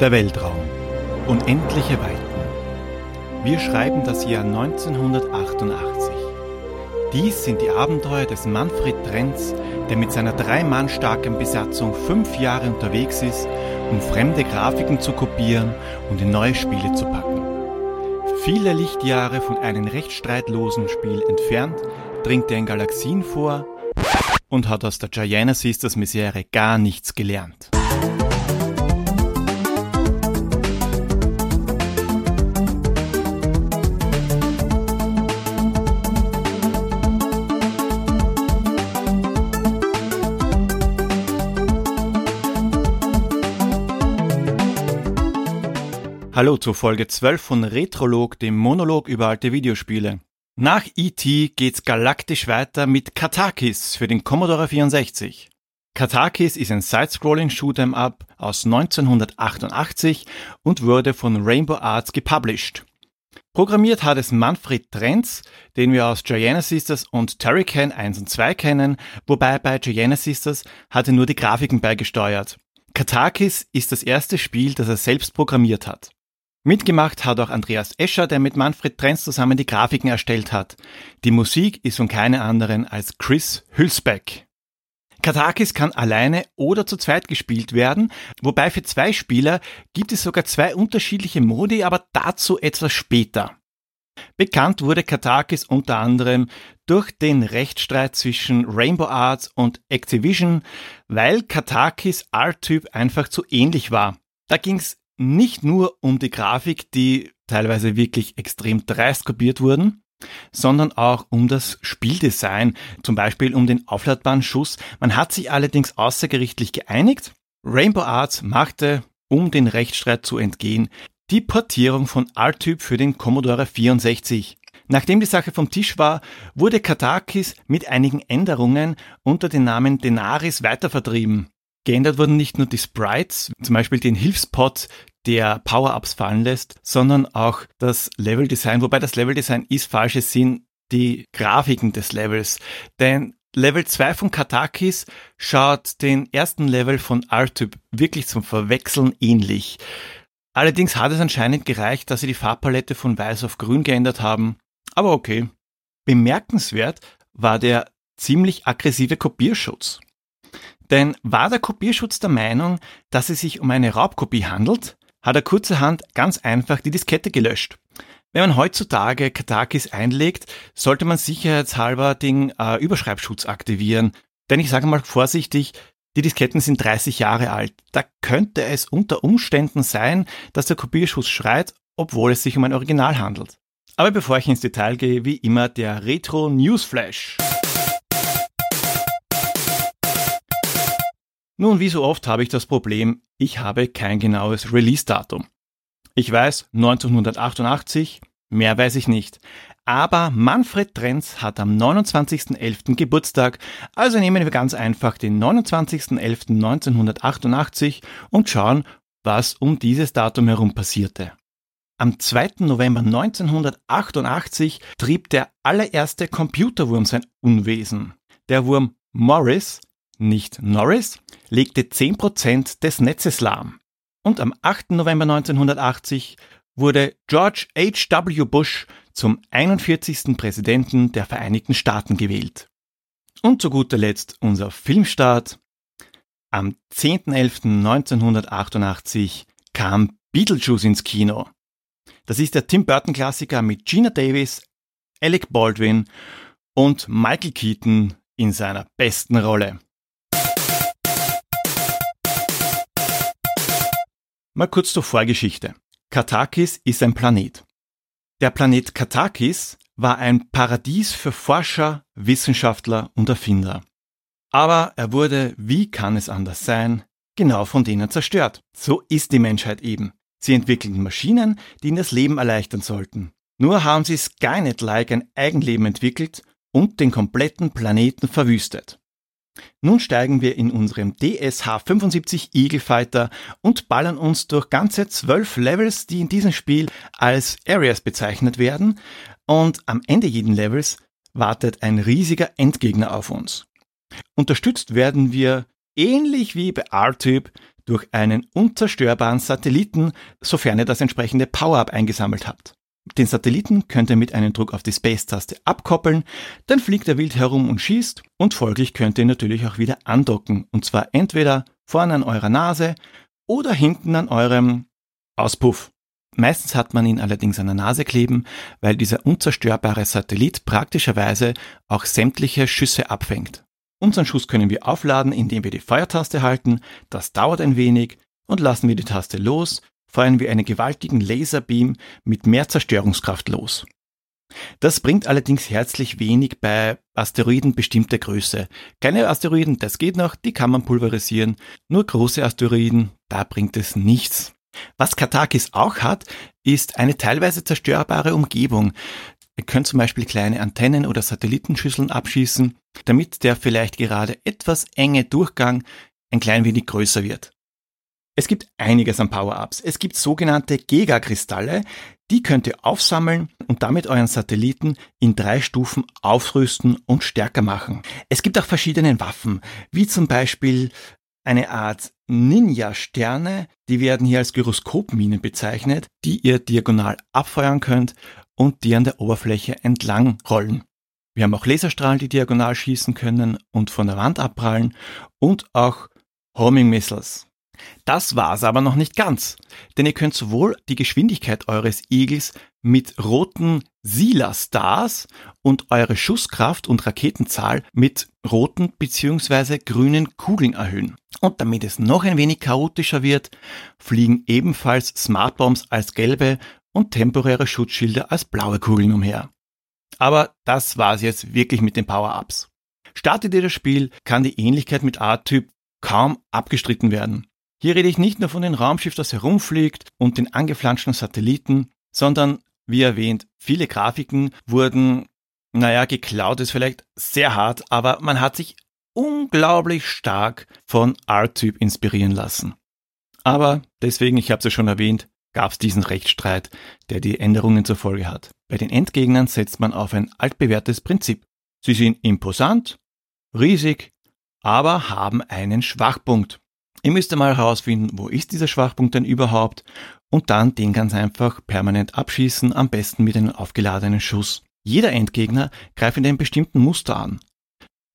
Der Weltraum. Unendliche Weiten. Wir schreiben das Jahr 1988. Dies sind die Abenteuer des Manfred Trenz, der mit seiner drei Mann starken Besatzung fünf Jahre unterwegs ist, um fremde Grafiken zu kopieren und in neue Spiele zu packen. Viele Lichtjahre von einem rechtsstreitlosen Spiel entfernt, dringt er in Galaxien vor und hat aus der Giana Sisters Misere gar nichts gelernt. Hallo zur Folge 12 von Retrolog, dem Monolog über alte Videospiele. Nach E.T. geht's galaktisch weiter mit Katakis für den Commodore 64. Katakis ist ein Side-Scrolling Shoot'em Up aus 1988 und wurde von Rainbow Arts gepublished. Programmiert hat es Manfred Trenz, den wir aus Gianna Sisters und Turrican 1 und 2 kennen, wobei bei Gianna Sisters hat er nur die Grafiken beigesteuert. Katakis ist das erste Spiel, das er selbst programmiert hat. Mitgemacht hat auch Andreas Escher, der mit Manfred Trenz zusammen die Grafiken erstellt hat. Die Musik ist von keiner anderen als Chris Hülsbeck. Katakis kann alleine oder zu zweit gespielt werden, wobei für zwei Spieler gibt es sogar zwei unterschiedliche Modi, aber dazu etwas später. Bekannt wurde Katakis unter anderem durch den Rechtsstreit zwischen Rainbow Arts und Activision, weil Katakis Art-Typ einfach zu ähnlich war. Da ging's nicht nur um die Grafik, die teilweise wirklich extrem dreist kopiert wurden, sondern auch um das Spieldesign, zum Beispiel um den aufladbaren Schuss. Man hat sich allerdings außergerichtlich geeinigt. Rainbow Arts machte, um den Rechtsstreit zu entgehen, die Portierung von R-Typ für den Commodore 64. Nachdem die Sache vom Tisch war, wurde Katakis mit einigen Änderungen unter dem Namen Denaris weitervertrieben. Geändert wurden nicht nur die Sprites, zum Beispiel den Hilfspot, der Power-Ups fallen lässt, sondern auch das Level-Design, wobei das Level-Design ist falsches Sinn, die Grafiken des Levels. Denn Level 2 von Katakis schaut den ersten Level von R-Typ wirklich zum Verwechseln ähnlich. Allerdings hat es anscheinend gereicht, dass sie die Farbpalette von weiß auf grün geändert haben. Aber okay. Bemerkenswert war der ziemlich aggressive Kopierschutz. Denn war der Kopierschutz der Meinung, dass es sich um eine Raubkopie handelt, hat er kurzerhand ganz einfach die Diskette gelöscht. Wenn man heutzutage Katakis einlegt, sollte man sicherheitshalber den äh, Überschreibschutz aktivieren. Denn ich sage mal vorsichtig, die Disketten sind 30 Jahre alt. Da könnte es unter Umständen sein, dass der Kopierschutz schreit, obwohl es sich um ein Original handelt. Aber bevor ich ins Detail gehe, wie immer der Retro Newsflash. Nun, wie so oft habe ich das Problem, ich habe kein genaues Release-Datum. Ich weiß 1988, mehr weiß ich nicht. Aber Manfred Trenz hat am 29.11. Geburtstag, also nehmen wir ganz einfach den 29.11.1988 und schauen, was um dieses Datum herum passierte. Am 2. November 1988 trieb der allererste Computerwurm sein Unwesen. Der Wurm Morris nicht Norris, legte 10% des Netzes lahm. Und am 8. November 1980 wurde George H.W. Bush zum 41. Präsidenten der Vereinigten Staaten gewählt. Und zu guter Letzt unser Filmstart. Am 10.11.1988 kam Beetlejuice ins Kino. Das ist der Tim Burton Klassiker mit Gina Davis, Alec Baldwin und Michael Keaton in seiner besten Rolle. Mal kurz zur Vorgeschichte. Katakis ist ein Planet. Der Planet Katakis war ein Paradies für Forscher, Wissenschaftler und Erfinder. Aber er wurde, wie kann es anders sein, genau von denen zerstört. So ist die Menschheit eben. Sie entwickelten Maschinen, die ihnen das Leben erleichtern sollten. Nur haben sie Skynet-like ein Eigenleben entwickelt und den kompletten Planeten verwüstet. Nun steigen wir in unserem DSH-75 Eagle Fighter und ballern uns durch ganze zwölf Levels, die in diesem Spiel als Areas bezeichnet werden. Und am Ende jeden Levels wartet ein riesiger Endgegner auf uns. Unterstützt werden wir, ähnlich wie bei R-Typ, durch einen unzerstörbaren Satelliten, sofern ihr das entsprechende Power-Up eingesammelt habt. Den Satelliten könnt ihr mit einem Druck auf die Space-Taste abkoppeln, dann fliegt er wild herum und schießt und folglich könnt ihr natürlich auch wieder andocken und zwar entweder vorne an eurer Nase oder hinten an eurem Auspuff. Meistens hat man ihn allerdings an der Nase kleben, weil dieser unzerstörbare Satellit praktischerweise auch sämtliche Schüsse abfängt. Unseren Schuss können wir aufladen, indem wir die Feuertaste halten, das dauert ein wenig und lassen wir die Taste los, feuern wir einen gewaltigen Laserbeam mit mehr Zerstörungskraft los. Das bringt allerdings herzlich wenig bei Asteroiden bestimmter Größe. Kleine Asteroiden, das geht noch, die kann man pulverisieren. Nur große Asteroiden, da bringt es nichts. Was Katakis auch hat, ist eine teilweise zerstörbare Umgebung. Ihr könnt zum Beispiel kleine Antennen oder Satellitenschüsseln abschießen, damit der vielleicht gerade etwas enge Durchgang ein klein wenig größer wird. Es gibt einiges an Power-Ups. Es gibt sogenannte Gigakristalle, die könnt ihr aufsammeln und damit euren Satelliten in drei Stufen aufrüsten und stärker machen. Es gibt auch verschiedene Waffen, wie zum Beispiel eine Art Ninja-Sterne, die werden hier als Gyroskopminen bezeichnet, die ihr diagonal abfeuern könnt und die an der Oberfläche entlang rollen. Wir haben auch Laserstrahlen, die diagonal schießen können und von der Wand abprallen und auch Homing Missiles. Das war's aber noch nicht ganz, denn ihr könnt sowohl die Geschwindigkeit eures Igels mit roten Sila-Stars und eure Schusskraft und Raketenzahl mit roten bzw. grünen Kugeln erhöhen. Und damit es noch ein wenig chaotischer wird, fliegen ebenfalls Smartbombs als gelbe und temporäre Schutzschilder als blaue Kugeln umher. Aber das war's jetzt wirklich mit den Power-Ups. Startet ihr das Spiel, kann die Ähnlichkeit mit A-Typ kaum abgestritten werden. Hier rede ich nicht nur von dem Raumschiff, das herumfliegt und den angeflanschten Satelliten, sondern, wie erwähnt, viele Grafiken wurden, naja, geklaut ist vielleicht sehr hart, aber man hat sich unglaublich stark von R-Typ inspirieren lassen. Aber deswegen, ich habe es ja schon erwähnt, gab es diesen Rechtsstreit, der die Änderungen zur Folge hat. Bei den Endgegnern setzt man auf ein altbewährtes Prinzip. Sie sind imposant, riesig, aber haben einen Schwachpunkt. Ihr müsst einmal herausfinden, wo ist dieser Schwachpunkt denn überhaupt und dann den ganz einfach permanent abschießen, am besten mit einem aufgeladenen Schuss. Jeder Endgegner greift in einem bestimmten Muster an.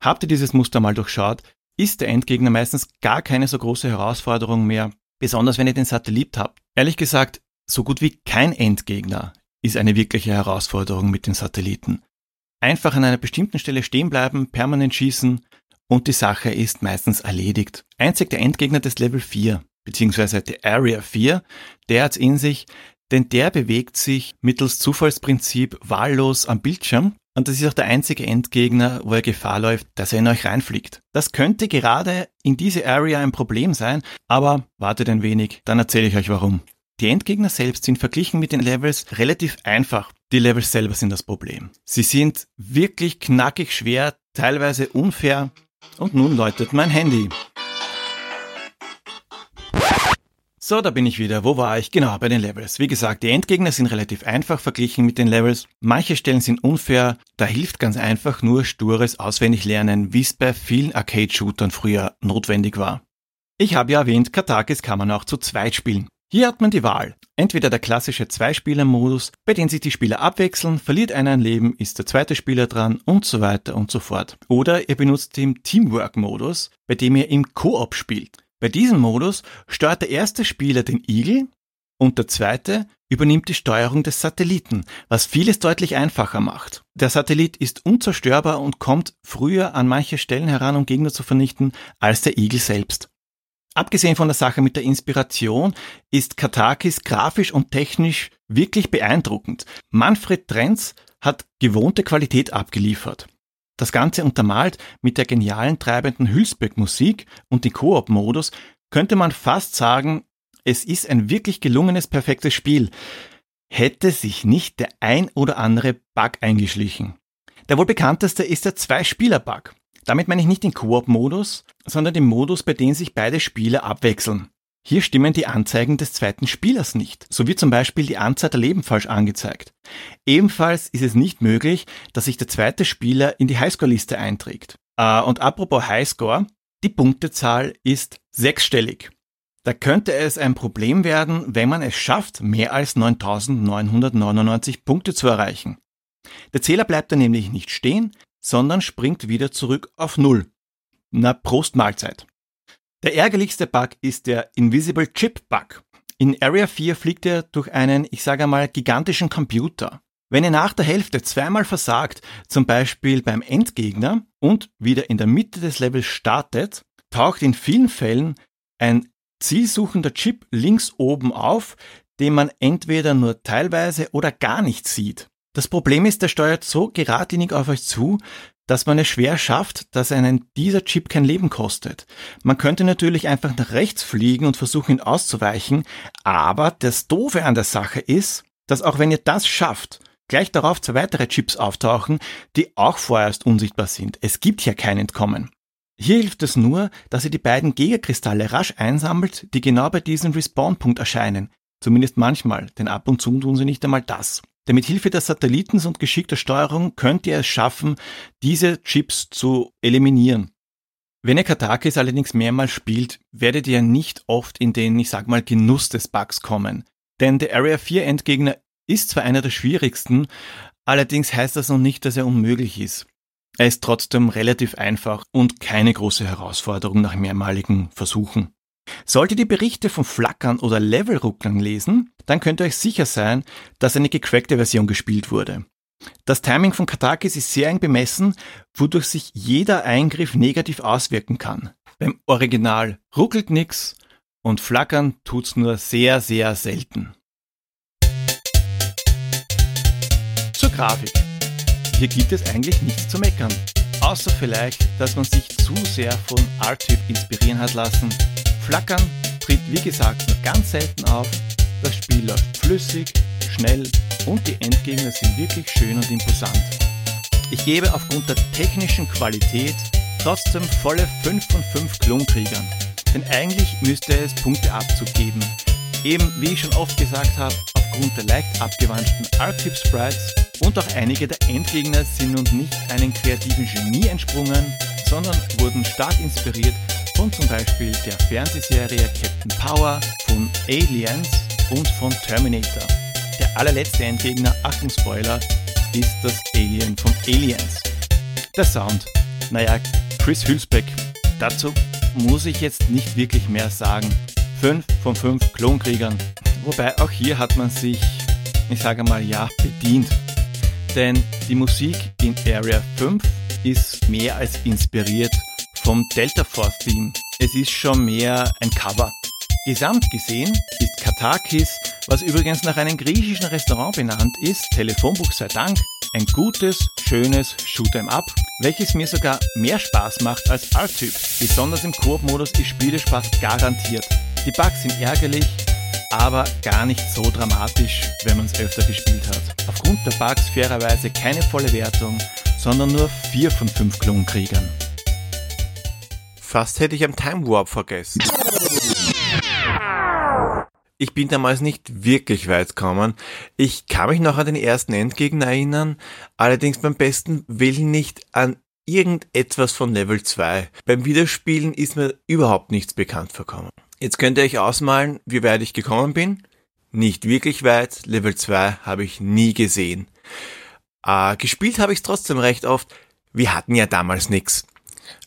Habt ihr dieses Muster mal durchschaut, ist der Endgegner meistens gar keine so große Herausforderung mehr, besonders wenn ihr den Satellit habt. Ehrlich gesagt, so gut wie kein Endgegner ist eine wirkliche Herausforderung mit den Satelliten. Einfach an einer bestimmten Stelle stehen bleiben, permanent schießen und die Sache ist meistens erledigt. Einzig der Endgegner des Level 4, beziehungsweise der Area 4, der hat's in sich, denn der bewegt sich mittels Zufallsprinzip wahllos am Bildschirm und das ist auch der einzige Endgegner, wo er Gefahr läuft, dass er in euch reinfliegt. Das könnte gerade in diese Area ein Problem sein, aber wartet ein wenig, dann erzähle ich euch warum. Die Endgegner selbst sind verglichen mit den Levels relativ einfach. Die Levels selber sind das Problem. Sie sind wirklich knackig schwer, teilweise unfair und nun läutet mein Handy. So, da bin ich wieder. Wo war ich? Genau, bei den Levels. Wie gesagt, die Endgegner sind relativ einfach verglichen mit den Levels. Manche Stellen sind unfair. Da hilft ganz einfach nur stures Auswendiglernen, wie es bei vielen Arcade-Shootern früher notwendig war. Ich habe ja erwähnt, Katakis kann man auch zu zweit spielen. Hier hat man die Wahl. Entweder der klassische Zwei-Spieler-Modus, bei dem sich die Spieler abwechseln, verliert einer ein Leben, ist der zweite Spieler dran und so weiter und so fort. Oder ihr benutzt den Teamwork-Modus, bei dem ihr im Koop spielt. Bei diesem Modus steuert der erste Spieler den Igel und der zweite übernimmt die Steuerung des Satelliten, was vieles deutlich einfacher macht. Der Satellit ist unzerstörbar und kommt früher an manche Stellen heran, um Gegner zu vernichten, als der Igel selbst. Abgesehen von der Sache mit der Inspiration ist Katakis grafisch und technisch wirklich beeindruckend. Manfred Trenz hat gewohnte Qualität abgeliefert. Das Ganze untermalt mit der genialen treibenden Hülsbeck-Musik und den Koop-Modus könnte man fast sagen, es ist ein wirklich gelungenes, perfektes Spiel. Hätte sich nicht der ein oder andere Bug eingeschlichen. Der wohl bekannteste ist der Zwei-Spieler-Bug. Damit meine ich nicht den Koop-Modus, sondern den Modus, bei dem sich beide Spieler abwechseln. Hier stimmen die Anzeigen des zweiten Spielers nicht. So wird zum Beispiel die Anzahl der Leben falsch angezeigt. Ebenfalls ist es nicht möglich, dass sich der zweite Spieler in die Highscore-Liste einträgt. Äh, und apropos Highscore, die Punktezahl ist sechsstellig. Da könnte es ein Problem werden, wenn man es schafft, mehr als 9999 Punkte zu erreichen. Der Zähler bleibt dann nämlich nicht stehen, sondern springt wieder zurück auf Null. Na, Prost Mahlzeit. Der ärgerlichste Bug ist der Invisible Chip Bug. In Area 4 fliegt er durch einen, ich sage einmal, gigantischen Computer. Wenn er nach der Hälfte zweimal versagt, zum Beispiel beim Endgegner und wieder in der Mitte des Levels startet, taucht in vielen Fällen ein zielsuchender Chip links oben auf, den man entweder nur teilweise oder gar nicht sieht. Das Problem ist, der steuert so geradlinig auf euch zu, dass man es schwer schafft, dass einen dieser Chip kein Leben kostet. Man könnte natürlich einfach nach rechts fliegen und versuchen, ihn auszuweichen, aber das Doofe an der Sache ist, dass auch wenn ihr das schafft, gleich darauf zwei weitere Chips auftauchen, die auch vorerst unsichtbar sind. Es gibt hier kein Entkommen. Hier hilft es nur, dass ihr die beiden Gegakristalle rasch einsammelt, die genau bei diesem Respawn-Punkt erscheinen. Zumindest manchmal, denn ab und zu tun sie nicht einmal das. Denn mit Hilfe des Satellitens und geschickter Steuerung könnt ihr es schaffen, diese Chips zu eliminieren. Wenn ihr Katakis allerdings mehrmals spielt, werdet ihr nicht oft in den, ich sag mal, Genuss des Bugs kommen. Denn der Area 4 Endgegner ist zwar einer der schwierigsten, allerdings heißt das noch nicht, dass er unmöglich ist. Er ist trotzdem relativ einfach und keine große Herausforderung nach mehrmaligen Versuchen. Solltet ihr Berichte von Flackern oder Levelrucklern lesen, dann könnt ihr euch sicher sein, dass eine gecrackte Version gespielt wurde. Das Timing von Katakis ist sehr eng bemessen, wodurch sich jeder Eingriff negativ auswirken kann. Beim Original ruckelt nix und Flackern tut's nur sehr, sehr selten. Zur Grafik. Hier gibt es eigentlich nichts zu meckern. Außer vielleicht, dass man sich zu sehr von R-Typ inspirieren hat lassen. Flackern tritt wie gesagt nur ganz selten auf. Das Spiel läuft flüssig, schnell und die Endgegner sind wirklich schön und imposant. Ich gebe aufgrund der technischen Qualität trotzdem volle 5 von 5 Klonkriegern. Denn eigentlich müsste es Punkteabzug geben. Eben, wie ich schon oft gesagt habe, aufgrund der leicht abgewandten R-Tip-Sprites und auch einige der Endgegner sind nun nicht einem kreativen Genie entsprungen, sondern wurden stark inspiriert von zum Beispiel der Fernsehserie Captain Power, von Aliens und von Terminator. Der allerletzte Endgegner, Achtung Spoiler, ist das Alien von Aliens. Der Sound. Naja, Chris Hülsbeck. Dazu muss ich jetzt nicht wirklich mehr sagen. 5 von 5 Klonkriegern. Wobei auch hier hat man sich, ich sage mal ja, bedient. Denn die Musik in Area 5 ist mehr als inspiriert vom Delta Force Theme. Es ist schon mehr ein Cover. Gesamt gesehen ist Katakis, was übrigens nach einem griechischen Restaurant benannt ist, Telefonbuch sei Dank, ein gutes, schönes Shoot'em Up, welches mir sogar mehr Spaß macht als R-Typ. Besonders im Koop-Modus ist Spielespaß garantiert. Die Bugs sind ärgerlich, aber gar nicht so dramatisch, wenn man es öfter gespielt hat. Aufgrund der Bugs fairerweise keine volle Wertung, sondern nur 4 von 5 Klonkriegern. Fast hätte ich am Time Warp vergessen. Ich bin damals nicht wirklich weit gekommen. Ich kann mich noch an den ersten Endgegner erinnern, allerdings beim besten Willen nicht an irgendetwas von Level 2. Beim Wiederspielen ist mir überhaupt nichts bekannt vorkommen. Jetzt könnt ihr euch ausmalen, wie weit ich gekommen bin. Nicht wirklich weit, Level 2 habe ich nie gesehen. Äh, gespielt habe ich es trotzdem recht oft. Wir hatten ja damals nix.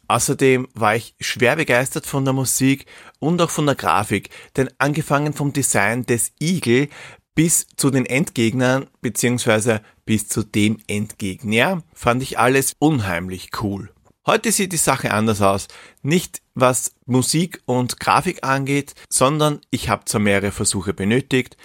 Außerdem war ich schwer begeistert von der Musik und auch von der Grafik, denn angefangen vom Design des Igel bis zu den Endgegnern beziehungsweise bis zu dem Endgegner fand ich alles unheimlich cool. Heute sieht die Sache anders aus. Nicht was Musik und Grafik angeht, sondern ich habe zwar mehrere Versuche benötigt,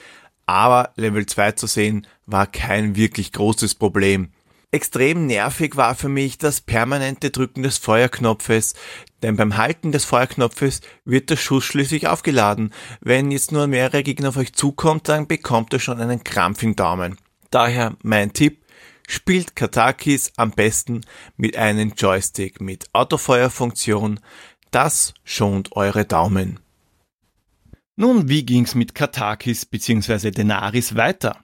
aber Level 2 zu sehen war kein wirklich großes Problem. Extrem nervig war für mich das permanente Drücken des Feuerknopfes, denn beim Halten des Feuerknopfes wird der Schuss schließlich aufgeladen. Wenn jetzt nur mehrere Gegner auf euch zukommt, dann bekommt ihr schon einen Krampf im Daumen. Daher mein Tipp, spielt Katakis am besten mit einem Joystick mit Autofeuerfunktion. Das schont eure Daumen. Nun, wie ging's mit Katakis bzw. Denaris weiter?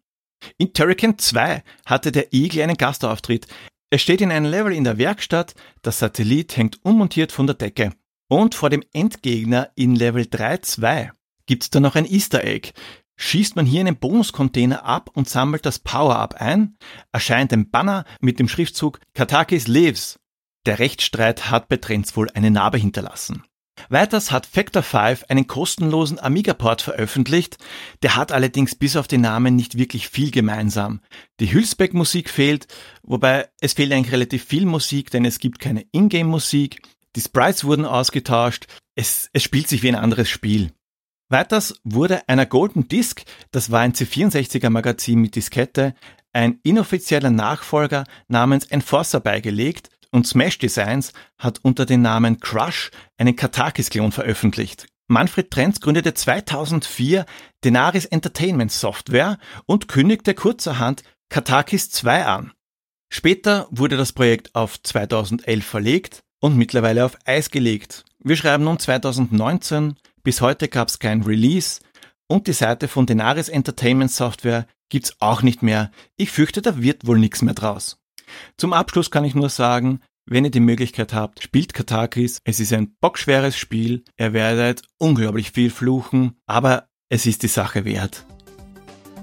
In Turrican 2 hatte der Igel einen Gastauftritt. Er steht in einem Level in der Werkstatt, das Satellit hängt unmontiert von der Decke. Und vor dem Endgegner in Level 3.2 gibt's da noch ein Easter Egg. Schießt man hier einen Bonuscontainer ab und sammelt das Power-Up ein, erscheint ein Banner mit dem Schriftzug Katakis lives. Der Rechtsstreit hat bei Trends wohl eine Narbe hinterlassen. Weiters hat Factor 5 einen kostenlosen Amiga-Port veröffentlicht, der hat allerdings bis auf den Namen nicht wirklich viel gemeinsam. Die Hülsbeck-Musik fehlt, wobei es fehlt eigentlich relativ viel Musik, denn es gibt keine Ingame-Musik, die Sprites wurden ausgetauscht, es, es spielt sich wie ein anderes Spiel. Weiters wurde einer Golden Disc, das war ein C64er Magazin mit Diskette, ein inoffizieller Nachfolger namens Enforcer beigelegt und Smash Designs hat unter dem Namen Crush einen Katakis-Klon veröffentlicht. Manfred Trenz gründete 2004 Denaris Entertainment Software und kündigte kurzerhand Katakis 2 an. Später wurde das Projekt auf 2011 verlegt und mittlerweile auf Eis gelegt. Wir schreiben nun 2019, bis heute gab es kein Release und die Seite von Denaris Entertainment Software gibt's auch nicht mehr. Ich fürchte, da wird wohl nichts mehr draus. Zum Abschluss kann ich nur sagen, wenn ihr die Möglichkeit habt, spielt Katakis. Es ist ein bockschweres Spiel. Ihr werdet unglaublich viel fluchen, aber es ist die Sache wert.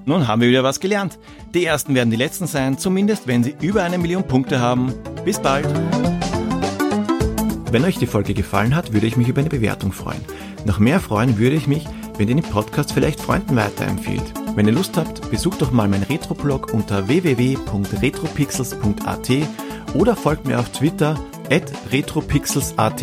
Nun haben wir wieder was gelernt. Die ersten werden die letzten sein, zumindest wenn sie über eine Million Punkte haben. Bis bald! Wenn euch die Folge gefallen hat, würde ich mich über eine Bewertung freuen. Noch mehr freuen würde ich mich, wenn ihr den Podcast vielleicht Freunden weiterempfiehlt. Wenn ihr Lust habt, besucht doch mal meinen Retroblog unter www.retropixels.at oder folgt mir auf Twitter at retropixels.at.